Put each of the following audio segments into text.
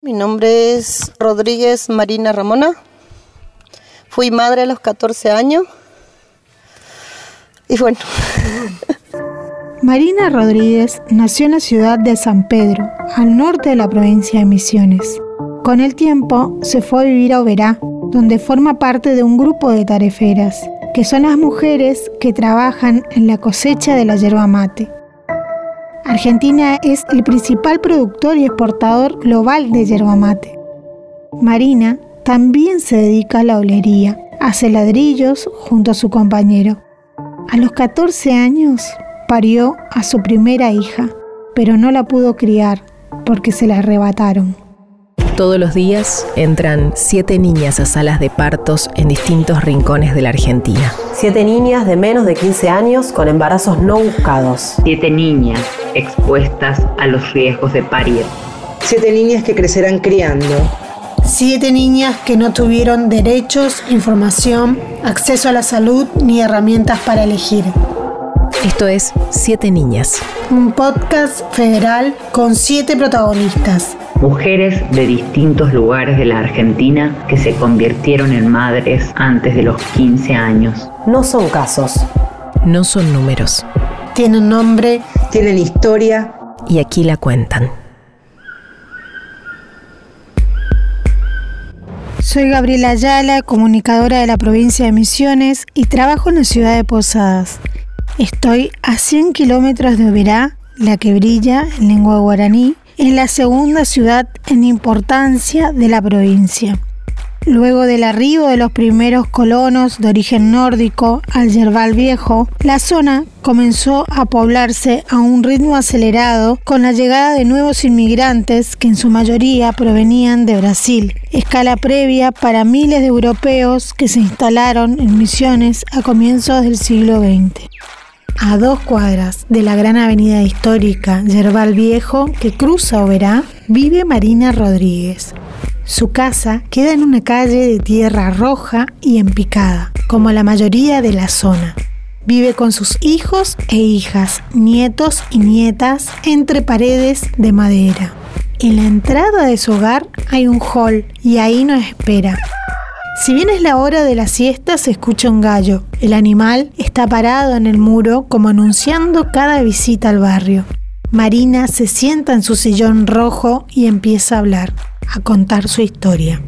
Mi nombre es Rodríguez Marina Ramona. Fui madre a los 14 años. Y bueno. Marina Rodríguez nació en la ciudad de San Pedro, al norte de la provincia de Misiones. Con el tiempo se fue a vivir a Oberá, donde forma parte de un grupo de tareferas, que son las mujeres que trabajan en la cosecha de la yerba mate. Argentina es el principal productor y exportador global de yerba mate. Marina también se dedica a la olería, hace ladrillos junto a su compañero. A los 14 años parió a su primera hija, pero no la pudo criar porque se la arrebataron. Todos los días entran siete niñas a salas de partos en distintos rincones de la Argentina. Siete niñas de menos de 15 años con embarazos no buscados. Siete niñas expuestas a los riesgos de parir. Siete niñas que crecerán criando. Siete niñas que no tuvieron derechos, información, acceso a la salud ni herramientas para elegir. Esto es Siete Niñas. Un podcast federal con siete protagonistas. Mujeres de distintos lugares de la Argentina que se convirtieron en madres antes de los 15 años. No son casos. No son números. Tienen nombre. Tienen historia. Y aquí la cuentan. Soy Gabriela Ayala, comunicadora de la provincia de Misiones y trabajo en la ciudad de Posadas. Estoy a 100 kilómetros de Oberá, la que brilla en lengua guaraní, es la segunda ciudad en importancia de la provincia. Luego del arribo de los primeros colonos de origen nórdico al Yerbal Viejo, la zona comenzó a poblarse a un ritmo acelerado con la llegada de nuevos inmigrantes que en su mayoría provenían de Brasil, escala previa para miles de europeos que se instalaron en Misiones a comienzos del siglo XX a dos cuadras de la gran avenida histórica Yerbal Viejo que cruza Oberá, vive Marina Rodríguez. Su casa queda en una calle de tierra roja y empicada, como la mayoría de la zona. Vive con sus hijos e hijas, nietos y nietas entre paredes de madera. En la entrada de su hogar hay un hall y ahí nos espera. Si bien es la hora de la siesta, se escucha un gallo. El animal está parado en el muro como anunciando cada visita al barrio. Marina se sienta en su sillón rojo y empieza a hablar, a contar su historia.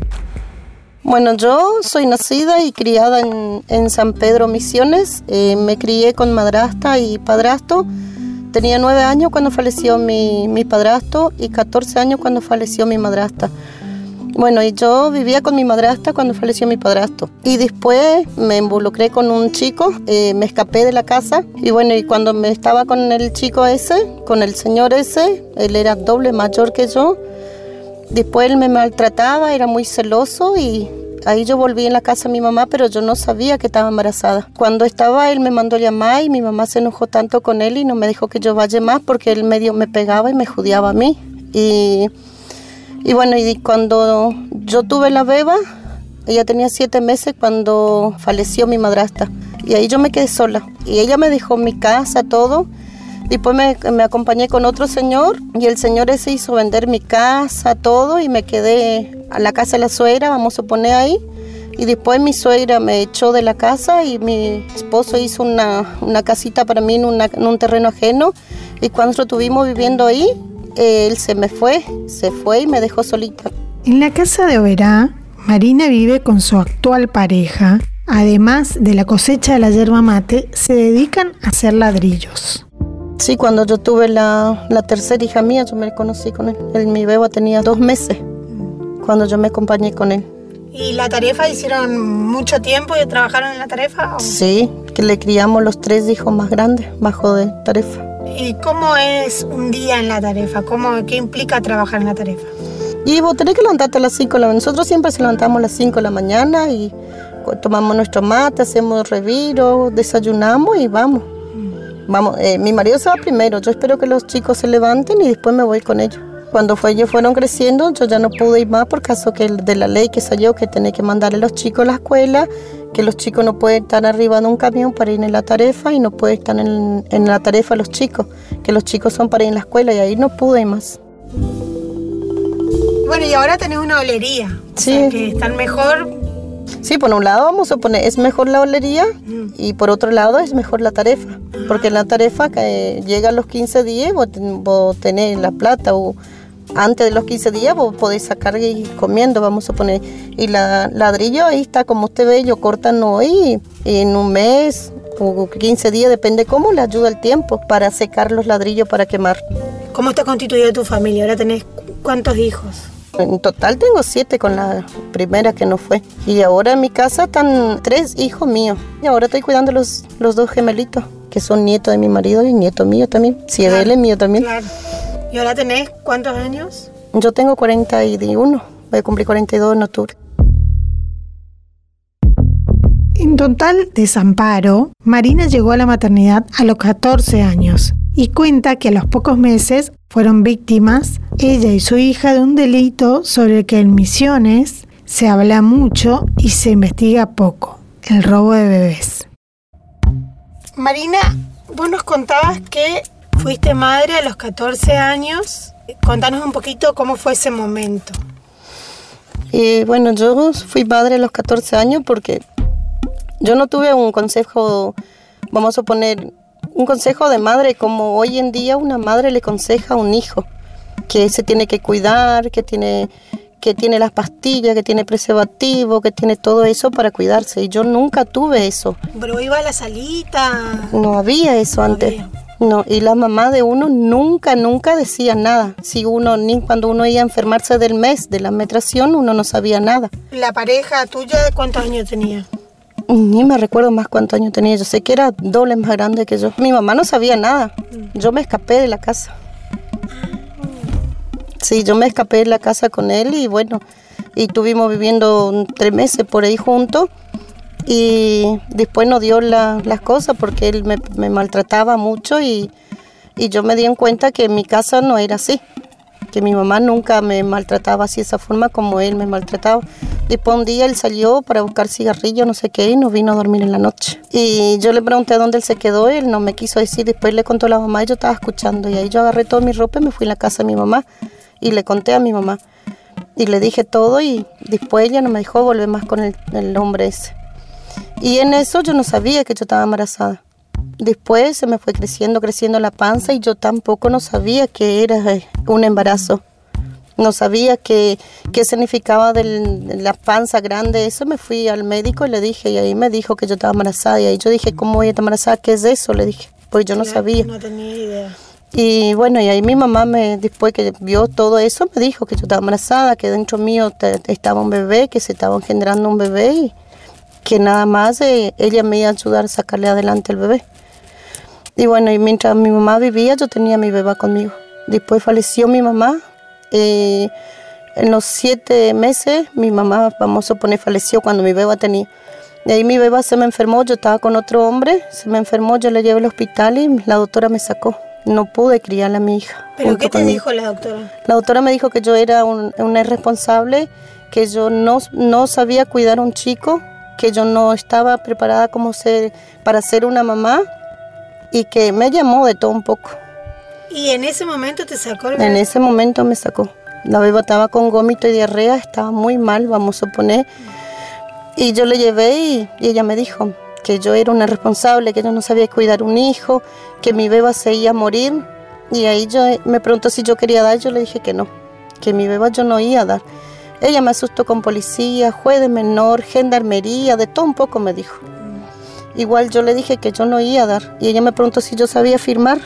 Bueno, yo soy nacida y criada en, San Pedro Misiones. Eh, me crié con madrastra y padrastro. Tenía nueve años cuando falleció mi, mi padrastro y 14 años cuando falleció mi madrastra. Bueno, y yo vivía con mi madrastra cuando falleció mi padrastro. Y después me involucré con un chico, eh, me escapé de la casa. Y bueno, y cuando me estaba con el chico ese, con el señor ese, él era doble mayor que yo. Después él me maltrataba, era muy celoso y ahí yo volví en la casa de mi mamá, pero yo no sabía que estaba embarazada. Cuando estaba, él me mandó llamar y mi mamá se enojó tanto con él y no me dejó que yo vaya más porque él medio me pegaba y me judiaba a mí. Y y bueno, y cuando yo tuve la beba, ella tenía siete meses cuando falleció mi madrastra. Y ahí yo me quedé sola. Y ella me dejó mi casa, todo. Después me, me acompañé con otro señor y el señor ese hizo vender mi casa, todo. Y me quedé a la casa de la suegra, vamos a poner ahí. Y después mi suegra me echó de la casa y mi esposo hizo una, una casita para mí en, en un terreno ajeno. Y cuando estuvimos viviendo ahí, él se me fue, se fue y me dejó solita. En la casa de Oberá, Marina vive con su actual pareja. Además de la cosecha de la yerba mate, se dedican a hacer ladrillos. Sí, cuando yo tuve la, tercera hija mía, yo me conocí con él. mi beba tenía dos meses cuando yo me acompañé con él. ¿Y la tarefa hicieron mucho tiempo y trabajaron en la tarefa? Sí, que le criamos los tres hijos más grandes bajo de tarefa. ¿Y cómo es un día en la tarefa? ¿Cómo, ¿Qué implica trabajar en la tarefa? Y vos tenés que levantarte a las 5 de la mañana. Nosotros siempre se levantamos a las 5 de la mañana y tomamos nuestro mate, hacemos reviro, desayunamos y vamos. Vamos, eh, mi marido se va primero. Yo espero que los chicos se levanten y después me voy con ellos. Cuando fue, ellos fueron creciendo, yo ya no pude ir más por caso que de la ley que salió que tenía que mandarle a los chicos a la escuela que los chicos no pueden estar arriba de un camión para ir en la tarefa y no pueden estar en, la tarefa los chicos, que los chicos son para ir en la escuela y ahí no pude más. Bueno, y ahora tenés una olería. Sí. O sea, que están mejor. Sí, por un lado vamos a poner, es mejor la olería y por otro lado es mejor la tarefa. Porque en la tarefa que llega a los 15 días vos tenés la plata o antes de los 15 días vos podés sacar y ir comiendo, vamos a poner. Y la ladrillo ahí está, como usted ve, ellos cortan hoy y en un mes o 15 días, depende cómo, le ayuda el tiempo para secar los ladrillos para quemar. ¿Cómo está constituida tu familia? Ahora tenés cu- cuántos hijos. En total tengo siete con la primera que no fue. Y ahora en mi casa están tres hijos míos. Y ahora estoy cuidando los, los dos gemelitos, que son nietos de mi marido y nieto mío también. Si de él, es mío también. Claro. ¿Y ahora tenés cuántos años? Yo tengo 41, voy a cumplir 42 en octubre. En total desamparo, Marina llegó a la maternidad a los 14 años y cuenta que a los pocos meses fueron víctimas, ella y su hija, de un delito sobre el que en Misiones se habla mucho y se investiga poco, el robo de bebés. Marina, vos nos contabas que fuiste madre a los 14 años. Contanos un poquito cómo fue ese momento. Y bueno, yo fui madre a los 14 años porque yo no tuve un consejo, vamos a poner, un consejo de madre como hoy en día una madre le aconseja a un hijo, que se tiene que cuidar, que tiene, que tiene las pastillas, que tiene preservativo, que tiene todo eso para cuidarse. Y yo nunca tuve eso. Pero iba a la salita. No había eso No antes. había. No, y la mamá de uno nunca, nunca decía nada. Si uno, ni cuando uno iba a enfermarse del mes, de la metración, uno no sabía nada. ¿La pareja tuya cuántos años tenía? Ni me recuerdo más cuántos años tenía. Yo sé que era doble más grande que yo. Mi mamá no sabía nada. Yo me escapé de la casa. Sí, yo me escapé de la casa con él y bueno, y estuvimos viviendo tres meses por ahí juntos. Y después nos dio la- las cosas porque él me, maltrataba mucho y, y yo me di en cuenta que en mi casa no era así. Que mi mamá nunca me maltrataba así de esa forma como él me maltrataba. Después un día él salió para buscar cigarrillos, no sé qué, y nos vino a dormir en la noche. Y yo le pregunté dónde él se quedó, él no me quiso decir. Después le contó a la mamá y yo estaba escuchando. Y ahí yo agarré toda mi ropa y me fui a la casa de mi mamá. Y le conté a mi mamá. Y le dije todo y después ella no me dejó volver más con el, el hombre ese. Y en eso yo no sabía que yo estaba embarazada. Después se me fue creciendo, creciendo la panza y yo tampoco no sabía que era eh, un embarazo. No sabía qué, qué significaba de la panza grande. Eso me fui al médico y le dije, y ahí me dijo que yo estaba embarazada. Y ahí yo dije, ¿cómo voy a estar embarazada? ¿Qué es eso? Le dije, porque yo no sabía. No tenía idea. Y bueno, y ahí mi mamá, me, después que vio todo eso, me dijo que yo estaba embarazada, que dentro mío te- estaba un bebé, que se estaba engendrando un bebé y que nada más eh, ella me iba a ayudar a sacarle adelante el bebé. Y bueno, y mientras mi mamá vivía, yo tenía a mi bebé conmigo. Después falleció mi mamá. eh, en los siete meses, mi mamá, vamos a suponer, falleció cuando mi bebé tenía. Y ahí mi bebé se me enfermó, yo estaba con otro hombre, se me enfermó, yo le llevé al hospital y la doctora me sacó. No pude criar a mi hija. ¿Pero qué te conmigo. dijo la doctora? La doctora me dijo que yo era un- una irresponsable, que yo no, no sabía cuidar a un chico, que yo no estaba preparada como ser, para ser una mamá y que me llamó de todo un poco. Y en ese momento te sacó el En bebé. ese momento me sacó. La beba estaba con gómito y diarrea, estaba muy mal, vamos a suponer. Y yo le llevé y, y ella me dijo que yo era una responsable, que yo no sabía cuidar un hijo, que mi beba se iba a morir. Y ahí yo me preguntó si yo quería dar, yo le dije que no, que mi beba yo no iba a dar. Ella me asustó con policía, juez de menor, gendarmería, de todo un poco me dijo. Igual yo le dije que yo no iba a dar. Y ella me preguntó si yo sabía firmar.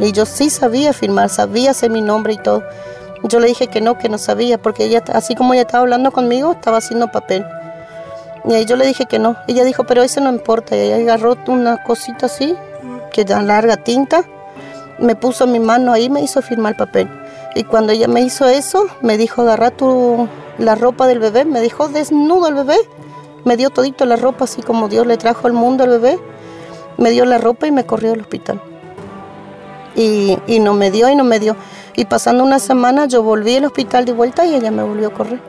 Y yo sí sabía firmar, sabía hacer mi nombre y todo. Yo le dije que no, que no sabía, porque ella, así como ella estaba hablando conmigo, estaba haciendo papel. Y ahí yo le dije que no. Ella dijo, pero eso no importa. Y ella agarró una cosita así, que da larga tinta, me puso mi mano ahí, me hizo firmar el papel. Y cuando ella me hizo eso, me dijo, agarra tu, la ropa del bebé, me dijo, desnudo el bebé. Me dio todito la ropa, así como Dios le trajo al mundo al bebé. Me dio la ropa y me corrió al hospital. Y, y no me dio y no me dio. Y pasando una semana yo volví al hospital de vuelta y ella me volvió a correr.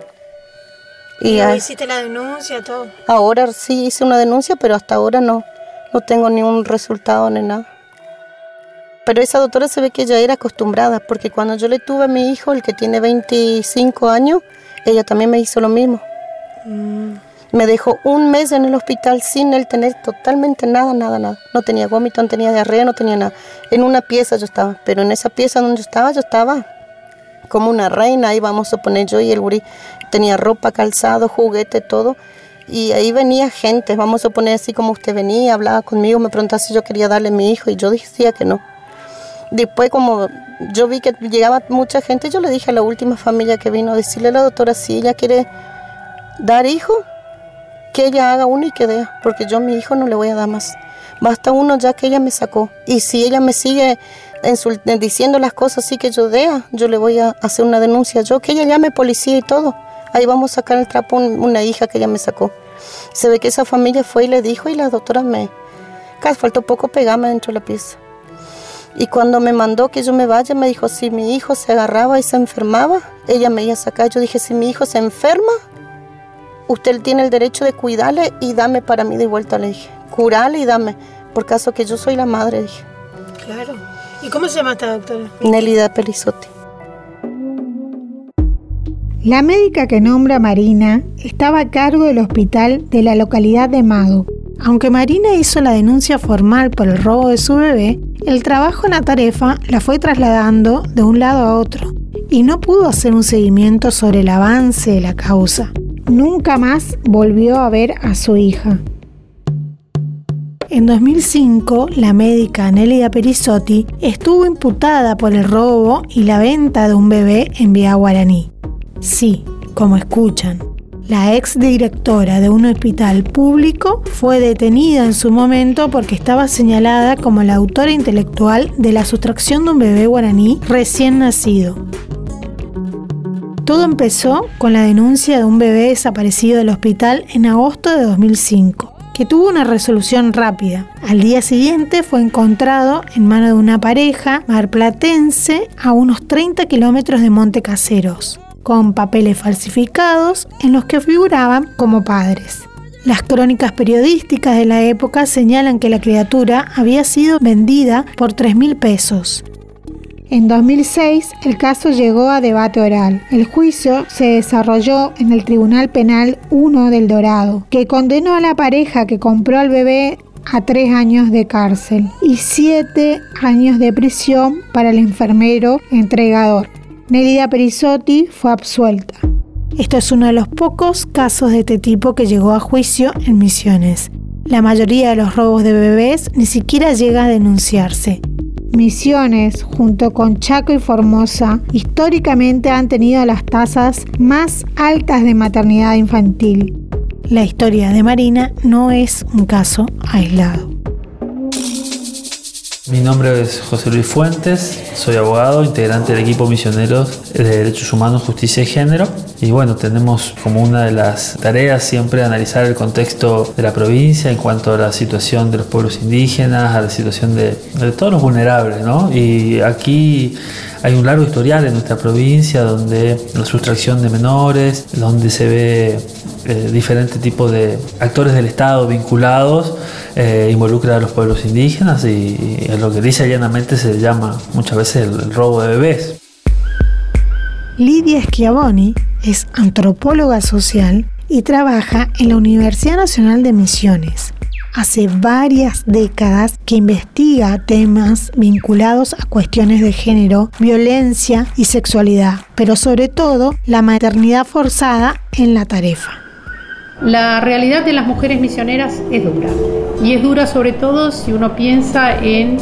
Y, Y ahí a- hiciste la denuncia, todo. ahora sí hice una denuncia, pero hasta ahora no, no tengo ni un resultado ni nada. Pero esa doctora se ve que ella era acostumbrada, porque cuando yo le tuve a mi hijo, el que tiene 25 años, ella también me hizo lo mismo. Mm. Me dejó un mes en el hospital sin él tener totalmente nada, nada, nada. No tenía vómito, no tenía diarrea, no tenía nada. En una pieza yo estaba, pero en esa pieza donde yo estaba, yo estaba como una reina, ahí vamos a poner yo y el gurí. Tenía ropa, calzado, juguete, todo. Y ahí venía gente, vamos a poner así como usted venía, hablaba conmigo, me preguntaba si yo quería darle a mi hijo y yo decía que no. Después como yo vi que llegaba mucha gente, yo le dije a la última familia que vino decirle a la doctora si ella quiere dar hijo, que ella haga uno y que dé, porque yo a mi hijo no le voy a dar más. Basta uno ya que ella me sacó. Y si ella me sigue diciendo las cosas así que yo dea, yo le voy a hacer una denuncia. Yo que ella llame policía y todo. Ahí vamos a sacar el trapo una hija que ella me sacó. Se ve que esa familia fue y le dijo y la doctora me... Casi faltó poco pegarme dentro de la pieza. Y cuando me mandó que yo me vaya, me dijo, si mi hijo se agarraba y se enfermaba, ella me iba a sacar. Yo dije, si mi hijo se enferma, usted tiene el derecho de cuidarle y dame para mí de vuelta, le dije. Curarle y dame, por caso que yo soy la madre, dije. Claro. ¿Y cómo se llama esta doctora? Nelida Pelizotti. La médica que nombra Marina estaba a cargo del hospital de la localidad de Mago. Aunque Marina hizo la denuncia formal por el robo de su bebé, el trabajo en la tarefa la fue trasladando de un lado a otro y no pudo hacer un seguimiento sobre el avance de la causa. Nunca más volvió a ver a su hija. En 2005, la médica Nelida Perisotti estuvo imputada por el robo y la venta de un bebé en Vía Guaraní. Sí, como escuchan, la ex directora de un hospital público fue detenida en su momento porque estaba señalada como la autora intelectual de la sustracción de un bebé guaraní recién nacido. Todo empezó con la denuncia de un bebé desaparecido del hospital en agosto de 2005 que tuvo una resolución rápida. Al día siguiente fue encontrado en mano de una pareja marplatense a unos 30 kilómetros de Monte Caseros, con papeles falsificados en los que figuraban como padres. Las crónicas periodísticas de la época señalan que la criatura había sido vendida por 3 mil pesos en 2006, el caso llegó a debate oral. El juicio se desarrolló en el Tribunal Penal 1 del Dorado, que condenó a la pareja que compró al bebé a tres años de cárcel y siete años de prisión para el enfermero entregador. Nelida Perisotti fue absuelta. Esto es uno de los pocos casos de este tipo que llegó a juicio en Misiones. La mayoría de los robos de bebés ni siquiera llega a denunciarse. Misiones, junto con Chaco y Formosa, históricamente han tenido las tasas más altas de maternidad infantil. La historia de Marina no es un caso aislado. Mi nombre es José Luis Fuentes, soy abogado, integrante del equipo Misioneros de Derechos Humanos, Justicia y Género. Y bueno, tenemos como una de las tareas siempre analizar el contexto de la provincia en cuanto a la situación de los pueblos indígenas, a la situación de, todos los vulnerables, ¿no? Y aquí hay un largo historial en nuestra provincia donde la sustracción de menores, donde se ve eh, diferentes tipos de actores del Estado vinculados eh, involucra a los pueblos indígenas y, lo que dice llanamente se llama muchas veces el, robo de bebés. Lidia Schiavoni es antropóloga social y trabaja en la Universidad Nacional de Misiones. Hace varias décadas que investiga temas vinculados a cuestiones de género, violencia y sexualidad, pero sobre todo la maternidad forzada en la tarefa. La realidad de las mujeres misioneras es dura y es dura sobre todo si uno piensa en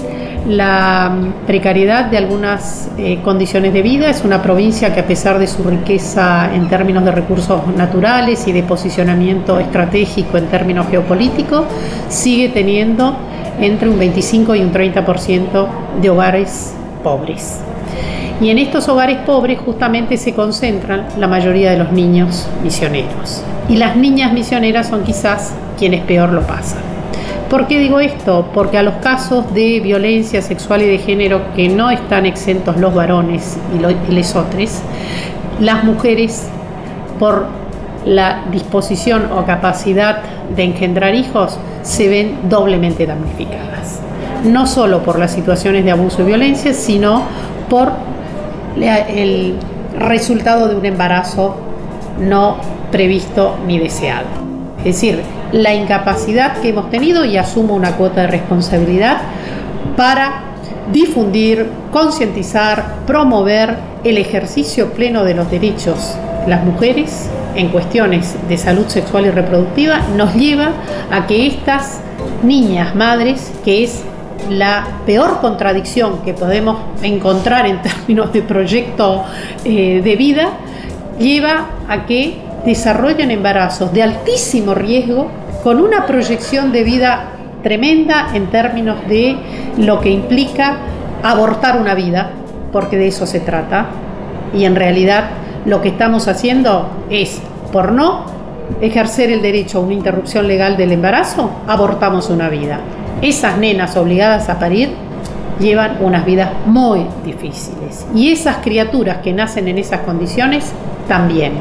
la precariedad de algunas eh, condiciones de vida. Es una provincia que a pesar de su riqueza en términos de recursos naturales y de posicionamiento estratégico en términos geopolíticos, sigue teniendo entre un 25 y un 30% de hogares pobres. Y en estos hogares pobres justamente se concentran la mayoría de los niños misioneros. Y las niñas misioneras son quizás quienes peor lo pasan. ¿Por qué digo esto? Porque a los casos de violencia sexual y de género que no están exentos los varones y los otros, las mujeres por la disposición o capacidad de engendrar hijos se ven doblemente damnificadas. no solo por las situaciones de abuso y violencia, sino por el resultado de un embarazo no previsto ni deseado. Es decir, la incapacidad que hemos tenido y asumo una cuota de responsabilidad para difundir, concientizar, promover el ejercicio pleno de los derechos. De las mujeres en cuestiones de salud sexual y reproductiva nos lleva a que estas niñas madres, que es la peor contradicción que podemos encontrar en términos de proyecto eh, de vida, lleva a que desarrollen embarazos de altísimo riesgo con una proyección de vida tremenda en términos de lo que implica abortar una vida, porque de eso se trata, y en realidad lo que estamos haciendo es, por no ejercer el derecho a una interrupción legal del embarazo, abortamos una vida. Esas nenas obligadas a parir llevan unas vidas muy difíciles. Y esas criaturas que nacen en esas condiciones también,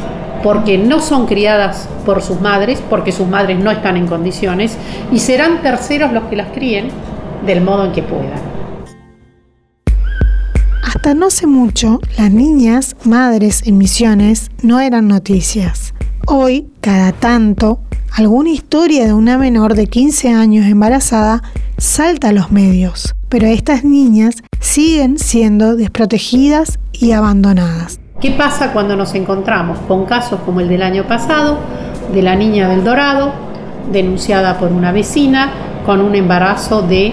porque no son criadas por sus madres, porque sus madres no están en condiciones, y serán terceros los que las críen del modo en que puedan. Hasta no hace mucho, las niñas, madres en misiones no eran noticias. Hoy, cada tanto, alguna historia de una menor de 15 años embarazada salta a los medios, pero estas niñas siguen siendo desprotegidas y abandonadas. ¿Qué pasa cuando nos encontramos con casos como el del año pasado, de la niña del Dorado, denunciada por una vecina con un embarazo de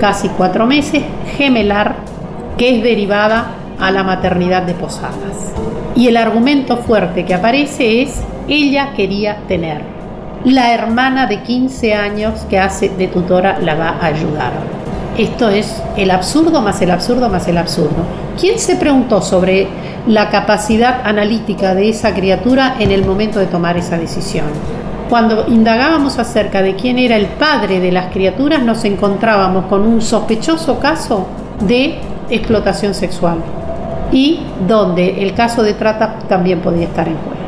casi cuatro meses, gemelar, que es derivada a la maternidad de Posadas? Y el argumento fuerte que aparece es, ella quería tener la hermana de 15 años que hace de tutora la va a ayudar. Esto es el absurdo más el absurdo más el absurdo. ¿Quién se preguntó sobre la capacidad analítica de esa criatura en el momento de tomar esa decisión? Cuando indagábamos acerca de quién era el padre de las criaturas, nos encontrábamos con un sospechoso caso de explotación sexual y donde el caso de trata también podía estar en juego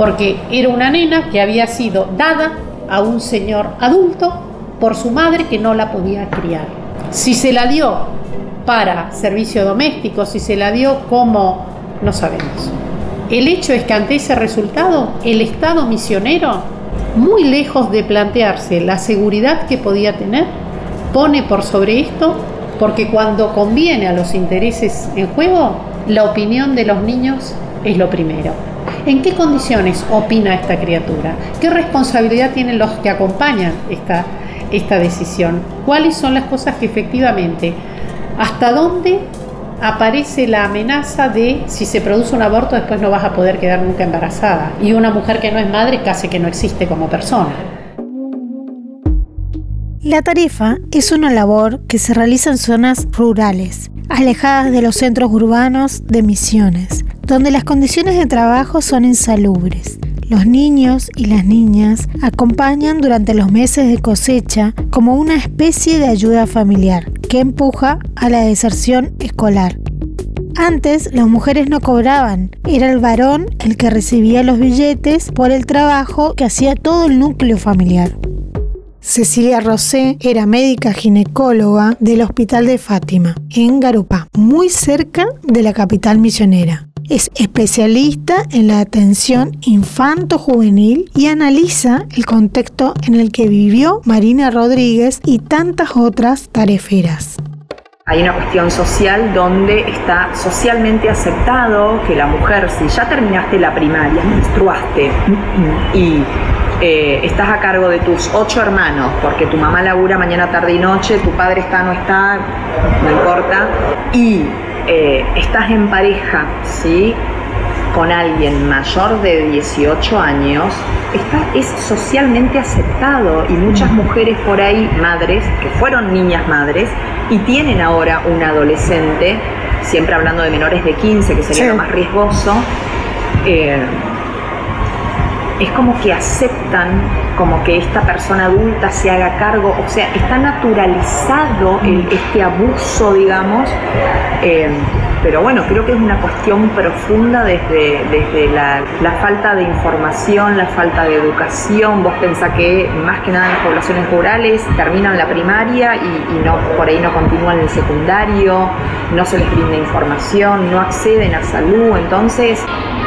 porque era una nena que había sido dada a un señor adulto por su madre que no la podía criar. Si se la dio para servicio doméstico, si se la dio como, no sabemos. El hecho es que ante ese resultado, el Estado misionero, muy lejos de plantearse la seguridad que podía tener, pone por sobre esto, porque cuando conviene a los intereses en juego, la opinión de los niños es lo primero. ¿En qué condiciones opina esta criatura? ¿Qué responsabilidad tienen los que acompañan esta, esta decisión? ¿Cuáles son las cosas que efectivamente, hasta dónde aparece la amenaza de si se produce un aborto después no vas a poder quedar nunca embarazada? Y una mujer que no es madre casi que no existe como persona. La tarifa es una labor que se realiza en zonas rurales, alejadas de los centros urbanos de misiones, donde las condiciones de trabajo son insalubres. Los niños y las niñas acompañan durante los meses de cosecha como una especie de ayuda familiar que empuja a la deserción escolar. Antes las mujeres no cobraban, era el varón el que recibía los billetes por el trabajo que hacía todo el núcleo familiar. Cecilia Rosé era médica ginecóloga del Hospital de Fátima, en Garupá, muy cerca de la capital misionera. Es especialista en la atención infanto-juvenil y analiza el contexto en el que vivió Marina Rodríguez y tantas otras tareferas. Hay una cuestión social donde está socialmente aceptado que la mujer, si ya terminaste la primaria, menstruaste y eh, estás a cargo de tus ocho hermanos, porque tu mamá labura mañana, tarde y noche, tu padre está, no está, no importa, y eh, estás en pareja, ¿sí? con alguien mayor de 18 años, está, es socialmente aceptado y muchas mujeres por ahí, madres, que fueron niñas madres y tienen ahora un adolescente, siempre hablando de menores de 15, que sería lo más riesgoso, eh, es como que aceptan como que esta persona adulta se haga cargo, o sea, está naturalizado este abuso, digamos, eh, pero bueno, creo que es una cuestión profunda desde, desde la, falta de información, la falta de educación. Vos pensás que más que nada las poblaciones rurales terminan la primaria y, no, por ahí no continúan el secundario, no se les brinda información, no acceden a salud. Entonces,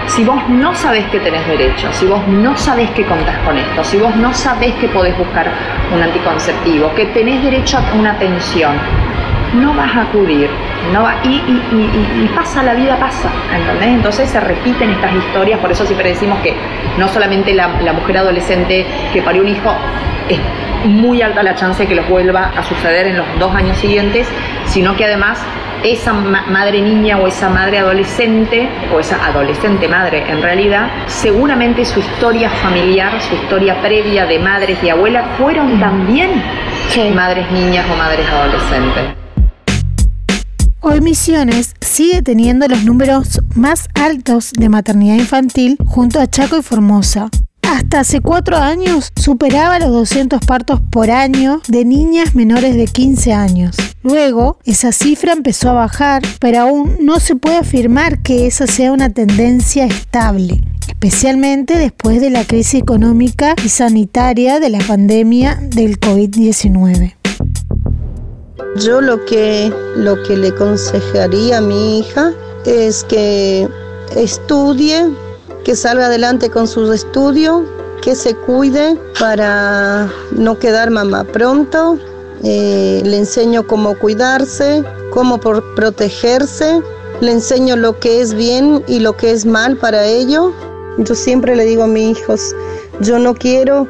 si vos no sabés que tenés derecho, si vos no sabés que contás con esto, si vos no sabés que podés buscar un anticonceptivo, que tenés derecho a una atención, no vas a acudir, no va, y, pasa, la vida pasa, ¿entendés? Entonces se repiten estas historias, por eso siempre decimos que no solamente la, mujer adolescente que parió un hijo es muy alta la chance de que los vuelva a suceder en los dos años siguientes, sino que además esa madre niña o esa madre adolescente, o esa adolescente madre en realidad, seguramente su historia familiar, su historia previa de madres y abuelas fueron también madres niñas o madres adolescentes. Hoy Misiones sigue teniendo los números más altos de maternidad infantil junto a Chaco y Formosa. Hasta hace cuatro años superaba los 200 partos por año de niñas menores de 15 años. Luego, esa cifra empezó a bajar, pero aún no se puede afirmar que esa sea una tendencia estable, especialmente después de la crisis económica y sanitaria de la pandemia del COVID-19. Yo lo que, lo que le aconsejaría a mi hija es que estudie, que salga adelante con sus estudios, que se cuide para no quedar mamá pronto. Eh, le enseño cómo cuidarse, cómo protegerse, le enseño lo que es bien y lo que es mal para ello. Yo siempre le digo a mis hijos, yo no quiero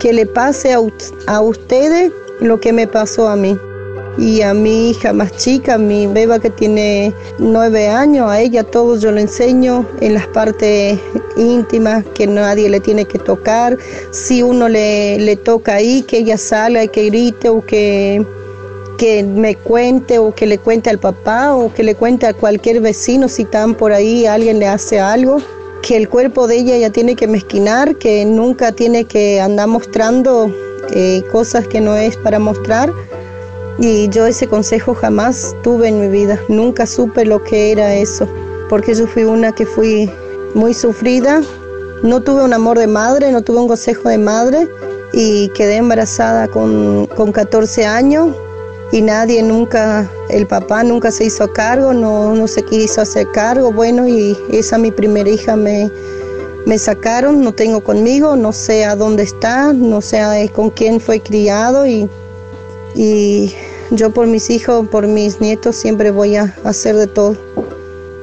que le pase a, a ustedes lo que me pasó a mí y a mi hija más chica, mi beba que tiene nueve años, a ella todo yo le enseño en las partes íntimas que nadie le tiene que tocar. Si uno le, le toca ahí, que ella salga y que grite o que, que me cuente o que le cuente al papá o que le cuente a cualquier vecino si están por ahí, alguien le hace algo que el cuerpo de ella ya tiene que mezquinar, que nunca tiene que andar mostrando eh, cosas que no es para mostrar y yo ese consejo jamás tuve en mi vida, nunca supe lo que era eso, porque yo fui una que fui muy sufrida, no tuve un amor de madre, no tuve un consejo de madre y quedé embarazada con, con 14 años y nadie nunca, el papá nunca se hizo cargo, no, no se quiso hacer cargo, bueno, y esa mi primera hija me, me sacaron, no tengo conmigo, no sé a dónde está, no sé con quién fue criado y, y yo por mis hijos, por mis nietos siempre voy a hacer de todo,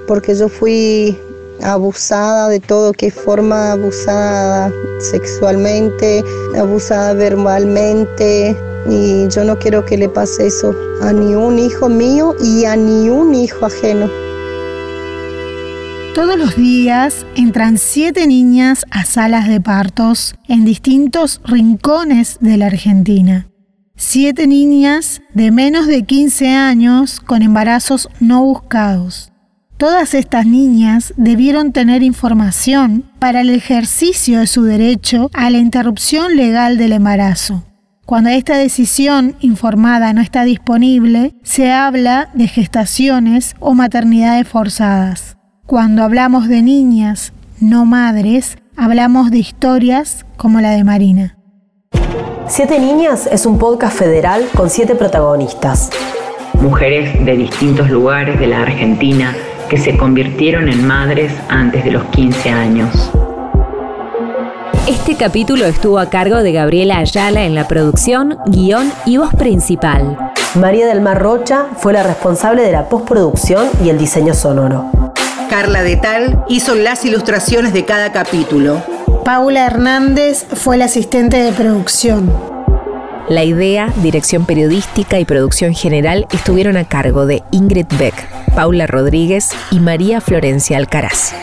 porque yo fui abusada de todo, que forma abusada sexualmente, abusada verbalmente, y yo no quiero que le pase eso a ni un hijo mío y a ni un hijo ajeno. Todos los días entran siete niñas a salas de partos en distintos rincones de la Argentina. Siete niñas de menos de 15 años con embarazos no buscados. Todas estas niñas debieron tener información para el ejercicio de su derecho a la interrupción legal del embarazo. Cuando esta decisión informada no está disponible, se habla de gestaciones o maternidades forzadas. Cuando hablamos de niñas, no madres, hablamos de historias como la de Marina. Siete Niñas es un podcast federal con siete protagonistas. Mujeres de distintos lugares de la Argentina que se convirtieron en madres antes de los 15 años. Este capítulo estuvo a cargo de Gabriela Ayala en la producción, guion y voz principal. María del Mar Rocha fue la responsable de la postproducción y el diseño sonoro. Carla de Tal hizo las ilustraciones de cada capítulo. Paula Hernández fue la asistente de producción. La idea, dirección periodística y producción general estuvieron a cargo de Ingrid Beck, Paula Rodríguez y María Florencia Alcaraz.